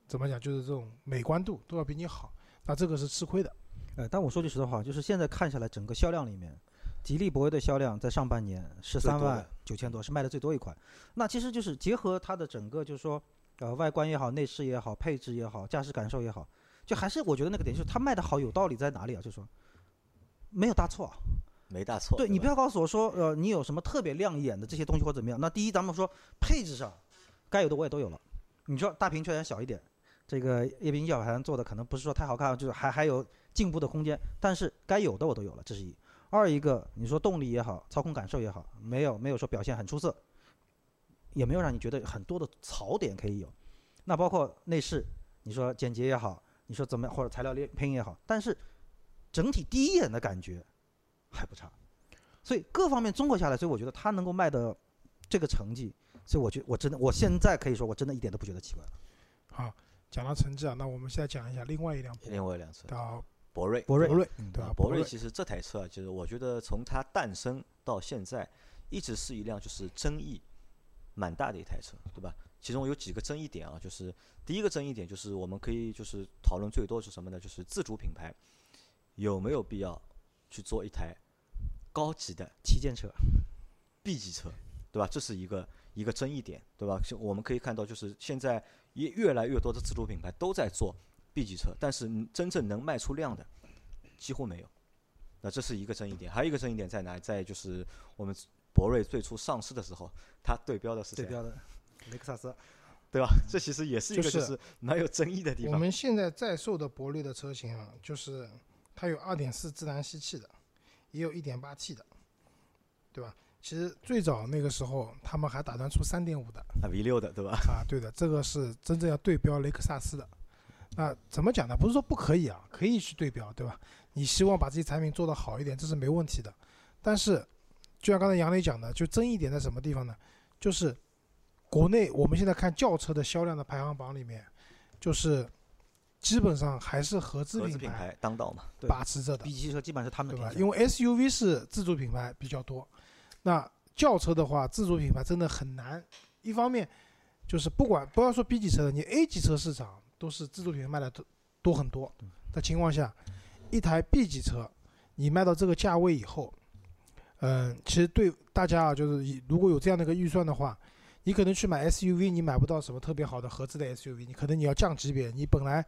怎么讲，就是这种美观度都要比你好，那这个是吃亏的。呃，但我说句实话，就是现在看下来，整个销量里面，吉利博越的销量在上半年十三万九千多，是卖的最多一款。那其实就是结合它的整个，就是说，呃，外观也好，内饰也好，配置也好，驾驶感受也好，就还是我觉得那个点就是它卖的好有道理在哪里啊？就是说，没有大错啊。没大错。对你不要告诉我说，呃，你有什么特别亮眼的这些东西或怎么样？那第一，咱们说配置上，该有的我也都有了。你说大屏确实小一点，这个液晶仪表盘做的可能不是说太好看，就是还还有进步的空间。但是该有的我都有了，这是一。二一个，你说动力也好，操控感受也好，没有没有说表现很出色，也没有让你觉得很多的槽点可以有。那包括内饰，你说简洁也好，你说怎么样或者材料劣拼也好，但是整体第一眼的感觉还不差。所以各方面综合下来，所以我觉得它能够卖的这个成绩，所以我觉我真的我现在可以说我真的一点都不觉得奇怪了。好，讲到成绩啊，那我们现在讲一下另外一辆另外一辆车，叫博瑞。博瑞博瑞，嗯对吧？博瑞其实这台车啊，就是我觉得从它诞生到现在，一直是一辆就是争议蛮大的一台车，对吧？其中有几个争议点啊，就是第一个争议点就是我们可以就是讨论最多是什么呢？就是自主品牌有没有必要去做一台高级的旗舰车，B 级车，对吧？这是一个一个争议点，对吧？就我们可以看到，就是现在也越来越多的自主品牌都在做 B 级车，但是真正能卖出量的几乎没有。那这是一个争议点，还有一个争议点在哪？在就是我们博瑞最初上市的时候，它对标的是谁？对标的雷克萨斯，对吧？这其实也是一个就就是是蛮有争议的地方。我们现在在售的博瑞的车型啊，就是它有2.4自然吸气的，也有 1.8T 的，对吧？其实最早那个时候，他们还打算出三点五的啊 V 六的，对吧？啊，对的，这个是真正要对标雷克萨斯的。那怎么讲呢？不是说不可以啊，可以去对标，对吧？你希望把这些产品做得好一点，这是没问题的。但是，就像刚才杨磊讲的，就争议点在什么地方呢？就是国内我们现在看轿车的销量的排行榜里面，就是基本上还是合资品品牌牌当道嘛，把持着的 B，级车基本上是他们对吧？因为 SUV 是自主品牌比较多，那轿车的话，自主品牌真的很难。一方面就是不管不要说 B 级车了，你 A 级车市场都是自主品牌卖的多多很多的情况下，一台 B 级车你卖到这个价位以后，嗯，其实对大家啊，就是如果有这样的一个预算的话，你可能去买 SUV，你买不到什么特别好的合资的 SUV，你可能你要降级别，你本来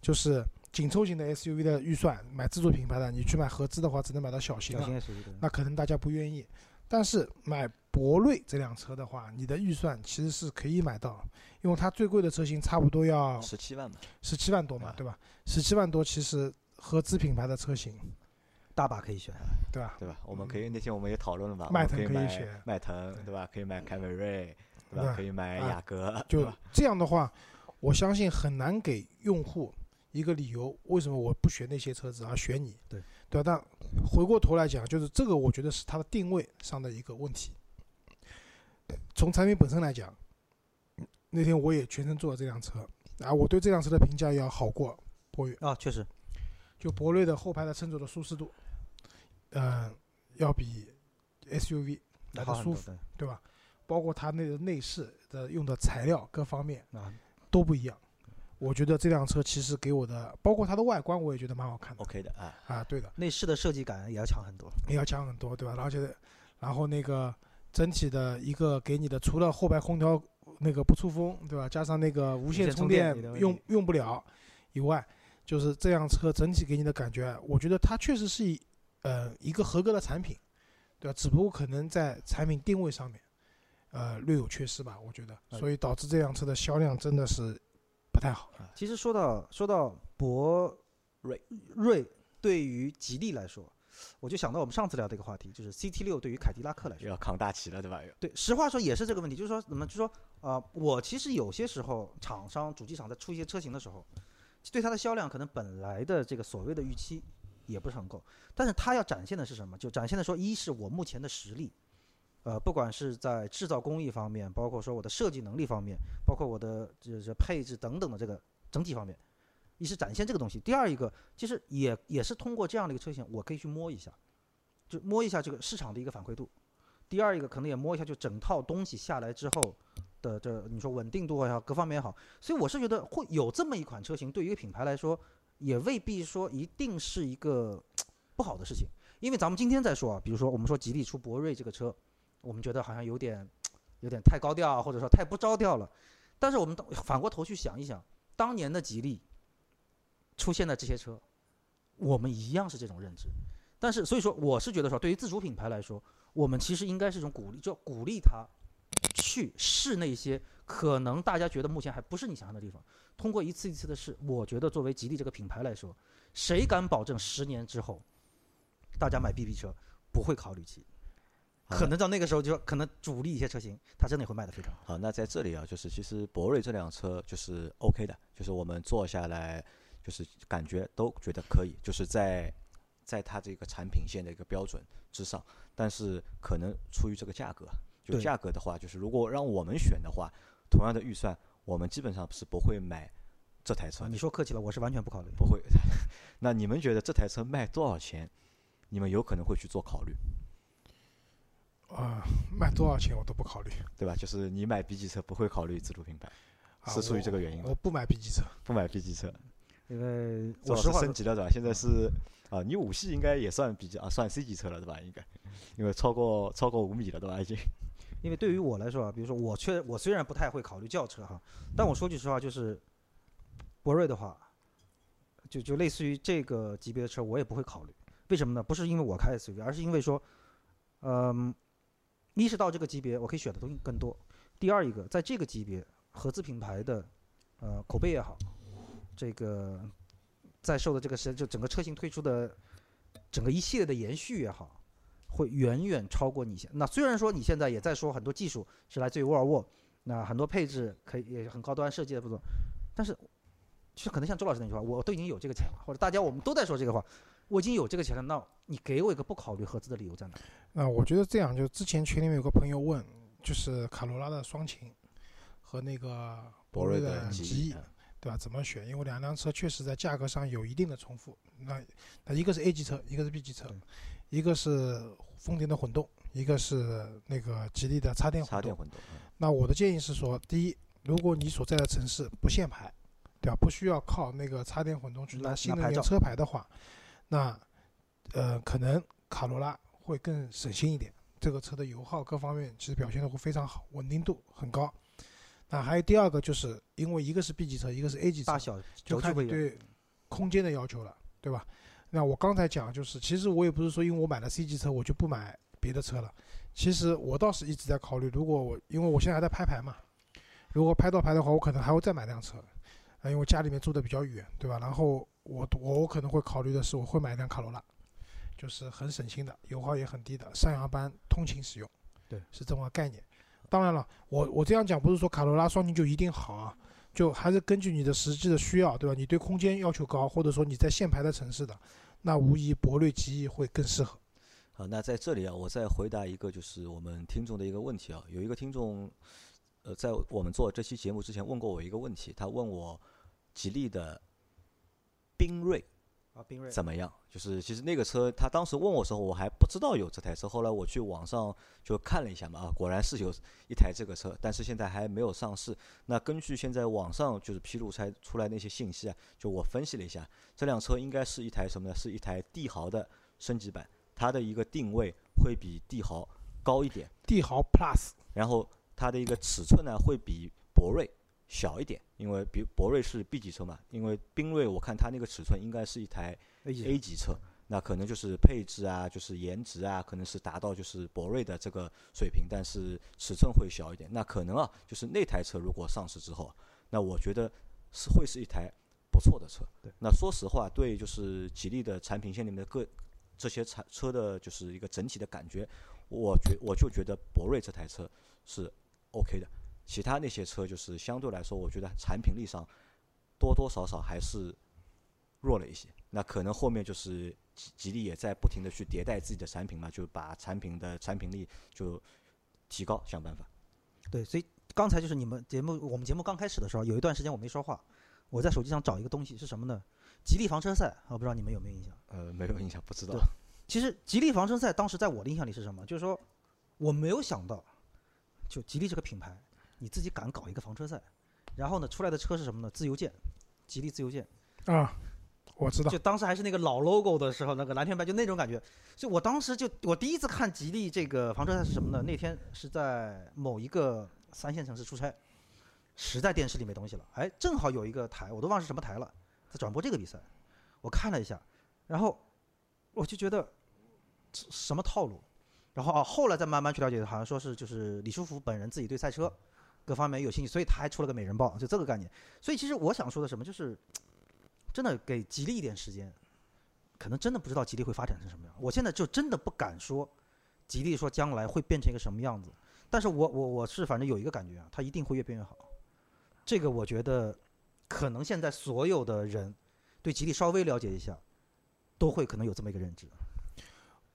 就是紧凑型的 SUV 的预算，买自主品牌的，你去买合资的话，只能买到小型的。那可能大家不愿意。但是买博瑞这辆车的话，你的预算其实是可以买到，因为它最贵的车型差不多要十七万嘛。十七万多嘛啊，对吧？十七万多其实合资品牌的车型，大把可以选，对吧？对吧？我们可以那天我们也讨论了嘛，迈腾可以选迈腾，对吧？可以买凯美瑞，对对吧？可以买啊雅阁，就？这样的话，我相信很难给用户一个理由，为什么我不选那些车子而选你？对对吧？但回过头来讲，就是这个，我觉得是它的定位上的一个问题。从产品本身来讲，那天我也全程坐了这辆车，啊，我对这辆车的评价要好过博越。啊，确实，就博瑞的后排的乘坐的舒适度，嗯、要比 SUV 来的舒服，对吧？包括它那个内饰的用的材料各方面啊，都不一样。我觉得这辆车其实给我的，包括它的外观，我也觉得蛮好看的 OK 的啊，啊。对的，内饰的设计感也要强很多。也要强很多，对吧？而且，然后那个整体的一个给你的，除了后排空调那个不出风，对吧？加上那个无线充电电用用不了以外，就是这辆车整体给你的感觉，我觉得它确实是一呃一个合格的产品，对吧？只不过可能在产品定位上面，呃略有缺失吧，我觉得，呃所以导致这辆车的销量真的是不太好。其实说到说到博瑞瑞对于吉利来说，我就想到我们上次聊的一个话题，就是 CT 六对于凯迪拉克来说，要扛大旗了，对吧？又对，实话说也是这个问题，就是说怎么，就是说啊、呃我其实有些时候厂商主机厂在出一些车型的时候，对它的销量可能本来的这个所谓的预期也不是很够，但是它要展现的是什么？就展现的说，一是我目前的实力，呃，不管是在制造工艺方面，包括说我的设计能力方面，包括我的这这配置等等的这个整体方面，一是展现这个东西，第二一个其实也也是通过这样的一个车型，我可以去摸一下，就摸一下这个市场的一个反馈度。第二一个可能也摸一下，就整套东西下来之后的这你说稳定度也好，各方面也好。所以我是觉得会有这么一款车型，对于一个品牌来说，也未必说一定是一个 不好的事情。因为咱们今天在说啊，比如说我们说吉利出博瑞这个车，我们觉得好像有点有点太高调，或者说太不着调了。但是我们反过头去想一想，当年的吉利出现的这些车，我们一样是这种认知。但是所以说，我是觉得说，对于自主品牌来说，我们其实应该是一种鼓励，就鼓励他去试那些可能大家觉得目前还不是你想象的地方。通过一次一次的试，我觉得作为吉利这个品牌来说，谁敢保证十年之后大家买 BB 车不会考虑吉利？可能到那个时候，就可能主力一些车型，它真的会卖得非常好。好，那在这里啊，就是其实博瑞这辆车就是 OK 的，就是我们坐下来，就是感觉都觉得可以，就是在在它这个产品线的一个标准之上。但是可能出于这个价格，就价格的话，就是如果让我们选的话，同样的预算，我们基本上是不会买这台车。你说客气了，我是完全不考虑。不会。那你们觉得这台车卖多少钱？你们有可能会去做考虑？啊，卖多少钱我都不考虑，对吧？就是你买 B 级车不会考虑自主品牌，是出于这个原因我不买 B 级车，不买 B 级车，因为我是升级了，对吧？现在是啊，你五系应该也算 B 级啊，算 C 级车了，对吧？应该，因为超过超过五米了，对吧？已经。因为对于我来说啊，比如说我确我虽然不太会考虑轿车哈，但我说句实话，就是博瑞的话，就就类似于这个级别的车，我也不会考虑。为什么呢？不是因为我开 SUV，而是因为说，嗯。一是到这个级别，我可以选的东西更多；第二一个，在这个级别，合资品牌的，呃，口碑也好，这个在售的这个时，就整个车型推出的整个一系列的延续也好，会远远超过你现。那虽然说你现在也在说很多技术是来自于沃尔沃，那很多配置可以也很高端设计的不错，但是其实可能像周老师那句话，我都已经有这个钱了，或者大家我们都在说这个话。我已经有这个钱了，那你给我一个不考虑合资的理由在哪？那我觉得这样，就之前群里面有个朋友问，就是卡罗拉的双擎和那个博瑞的极翼，对吧？怎么选？因为两辆车确实在价格上有一定的重复。那那一个是 A 级车，一个是 B 级车，一个是丰田的混动，一个是那个吉利的插电混动。那我的建议是说，第一，如果你所在的城市不限牌，对吧？不需要靠那个插电混动去拿新能源车牌的话。那，呃，可能卡罗拉会更省心一点，这个车的油耗各方面其实表现的会非常好，稳定度很高。那还有第二个，就是因为一个是 B 级车，一个是 A 级车，大小就看你对空间的要求了，对吧？那我刚才讲就是，其实我也不是说因为我买了 C 级车我就不买别的车了，其实我倒是一直在考虑，如果我因为我现在还在拍牌嘛，如果拍到牌的话，我可能还会再买辆车，啊，因为家里面住的比较远，对吧？然后。我我我可能会考虑的是，我会买一辆卡罗拉，就是很省心的，油耗也很低的，上下班通勤使用，对，是这么个概念。当然了，我我这样讲不是说卡罗拉双擎就一定好啊，就还是根据你的实际的需要，对吧？你对空间要求高，或者说你在限牌的城市的，那无疑博瑞极翼会更适合。好，那在这里啊，我再回答一个就是我们听众的一个问题啊，有一个听众，呃，在我们做这期节目之前问过我一个问题，他问我吉利的。缤瑞啊，缤瑞怎么样？就是其实那个车，他当时问我时候，我还不知道有这台车。后来我去网上就看了一下嘛，啊，果然是有一台这个车，但是现在还没有上市。那根据现在网上就是披露出来出来那些信息啊，就我分析了一下，这辆车应该是一台什么呢？是一台帝豪的升级版，它的一个定位会比帝豪高一点，帝豪 Plus，然后它的一个尺寸呢会比博瑞。小一点，因为比博瑞是 B 级车嘛，因为缤瑞我看它那个尺寸应该是一台 A 级车，那可能就是配置啊，就是颜值啊，可能是达到就是博瑞的这个水平，但是尺寸会小一点。那可能啊，就是那台车如果上市之后，那我觉得是会是一台不错的车。对，那说实话，对就是吉利的产品线里面的各这些产车的，就是一个整体的感觉，我觉我就觉得博瑞这台车是 OK 的。其他那些车就是相对来说，我觉得产品力上多多少少还是弱了一些。那可能后面就是吉吉利也在不停的去迭代自己的产品嘛，就把产品的产品力就提高，想办法。对，所以刚才就是你们节目，我们节目刚开始的时候，有一段时间我没说话，我在手机上找一个东西是什么呢？吉利房车赛，我不知道你们有没有印象？呃，没有印象，不知道。其实吉利房车赛当时在我的印象里是什么？就是说我没有想到，就吉利这个品牌，你自己敢搞一个房车赛，然后呢出来的车是什么呢？自由舰，吉利自由舰。啊，我知道就，当时还是那个老 logo 的时候，那个蓝天白就那种感觉，所以我当时就我第一次看吉利这个房车赛是什么呢？那天是在某一个三线城市出差，实在电视里没东西了，哎，正好有一个台，我都忘是什么台了，在转播这个比赛，我看了一下，然后我就觉得什么套路，然后啊，后来再慢慢去了解，好像说是就是李书福本人自己对赛车各方面有兴趣，所以他还出了个美人豹，就这个概念。所以其实我想说的什么，就是真的给吉利一点时间，可能真的不知道吉利会发展成什么样。我现在就真的不敢说吉利说将来会变成一个什么样子，但是我我我是反正有一个感觉啊，它一定会越变越好。这个我觉得可能现在所有的人对吉利稍微了解一下，都会可能有这么一个认知。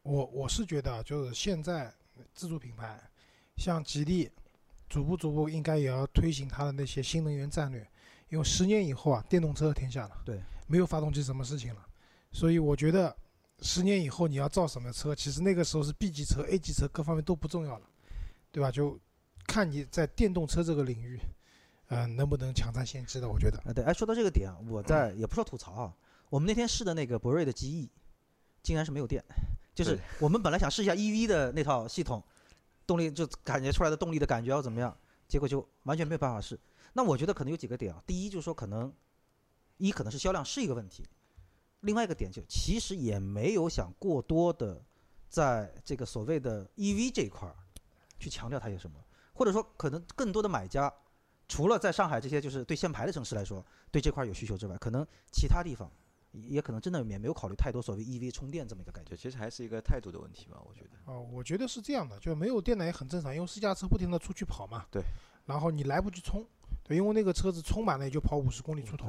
我我是觉得，就是现在自主品牌，像吉利，逐步逐步应该也要推行它的那些新能源战略，因为十年以后啊，电动车天下了，对，没有发动机什么事情了，所以我觉得十年以后你要造什么车，其实那个时候是 B 级车、A 级车各方面都不重要了，对吧？就看你在电动车这个领域，呃，能不能抢占先机的，我觉得。啊，对，哎，说到这个点啊，我在也不说吐槽啊，我们那天试的那个博瑞的 GE，竟然是没有电，就是我们本来想试一下 EV 的那套系统，动力就感觉出来的动力的感觉要怎么样，结果就完全没有办法试。那我觉得可能有几个点啊，第一就是说可能一可能是销量是一个问题，另外一个点就其实也没有想过多的在这个所谓的 EV 这一块儿去强调它有什么，或者说可能更多的买家。除了在上海这些就是对限牌的城市来说，对这块有需求之外，可能其他地方也也可能真的也没有考虑太多所谓 EV 充电这么一个感觉。其实还是一个态度的问题吧，我觉得。哦，我觉得是这样的，就没有电呢也很正常，因为私家车不停的出去跑嘛。对。然后你来不及充，对，因为那个车子充满了也就跑五十公里出头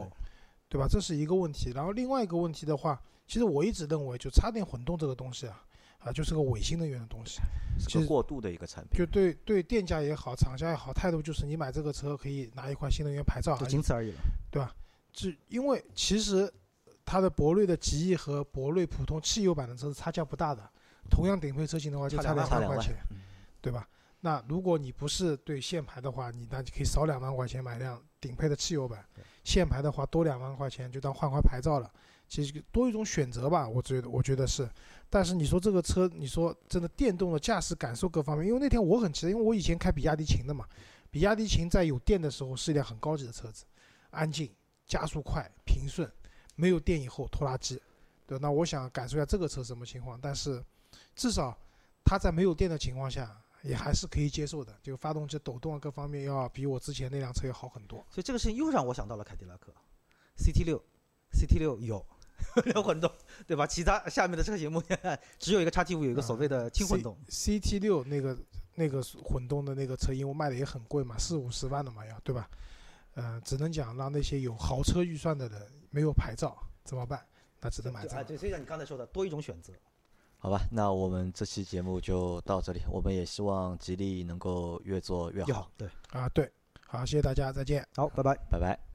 对，对吧？这是一个问题。然后另外一个问题的话，其实我一直认为，就插电混动这个东西啊，啊，就是个伪新能源的东西。是个过渡的一个产品。就对对店家也好，厂家也好，态度就是你买这个车可以拿一块新能源牌照就，仅此而已了。对吧？是因为其实它的博瑞的极翼和博瑞普通汽油版的车子差价不大的，同样顶配车型的话就差差两万块钱，嗯对吧？那如果你不是对限牌的话，你那就可以少两万块钱买辆顶配的汽油版对；限牌的话多两万块钱就当换块牌照了。其实多一种选择吧，我觉得我觉得是。但是你说这个车，你说真的电动的驾驶感受各方面，因为那天我很期待，因为我以前开比亚迪秦的嘛，比亚迪秦在有电的时候是一辆很高级的车子，安静、加速快、平顺，没有电以后拖拉机。对，那我想感受一下这个车什么情况，但是至少它在没有电的情况下，也还是可以接受的。就发动机抖动啊，各方面要比我之前那辆车要好很多。所以这个事情又让我想到了凯迪拉克 CT 六，CT 六有 有混动，对吧？其他下面的车型目前只有一个 XT 五有一个所谓的轻混动。CT 六那个那个混动的那个车，因为卖的也很贵嘛，四五十万的嘛要，对吧？呃，只能讲让那些有豪车预算的人没有牌照怎么办？那只能买账啊，个。对，就像你刚才说的，多一种选择。好吧，那我们这期节目就到这里。我们也希望吉利能够越做越好。越好，对，啊，对，好，谢谢大家，再见。好，拜拜。拜拜。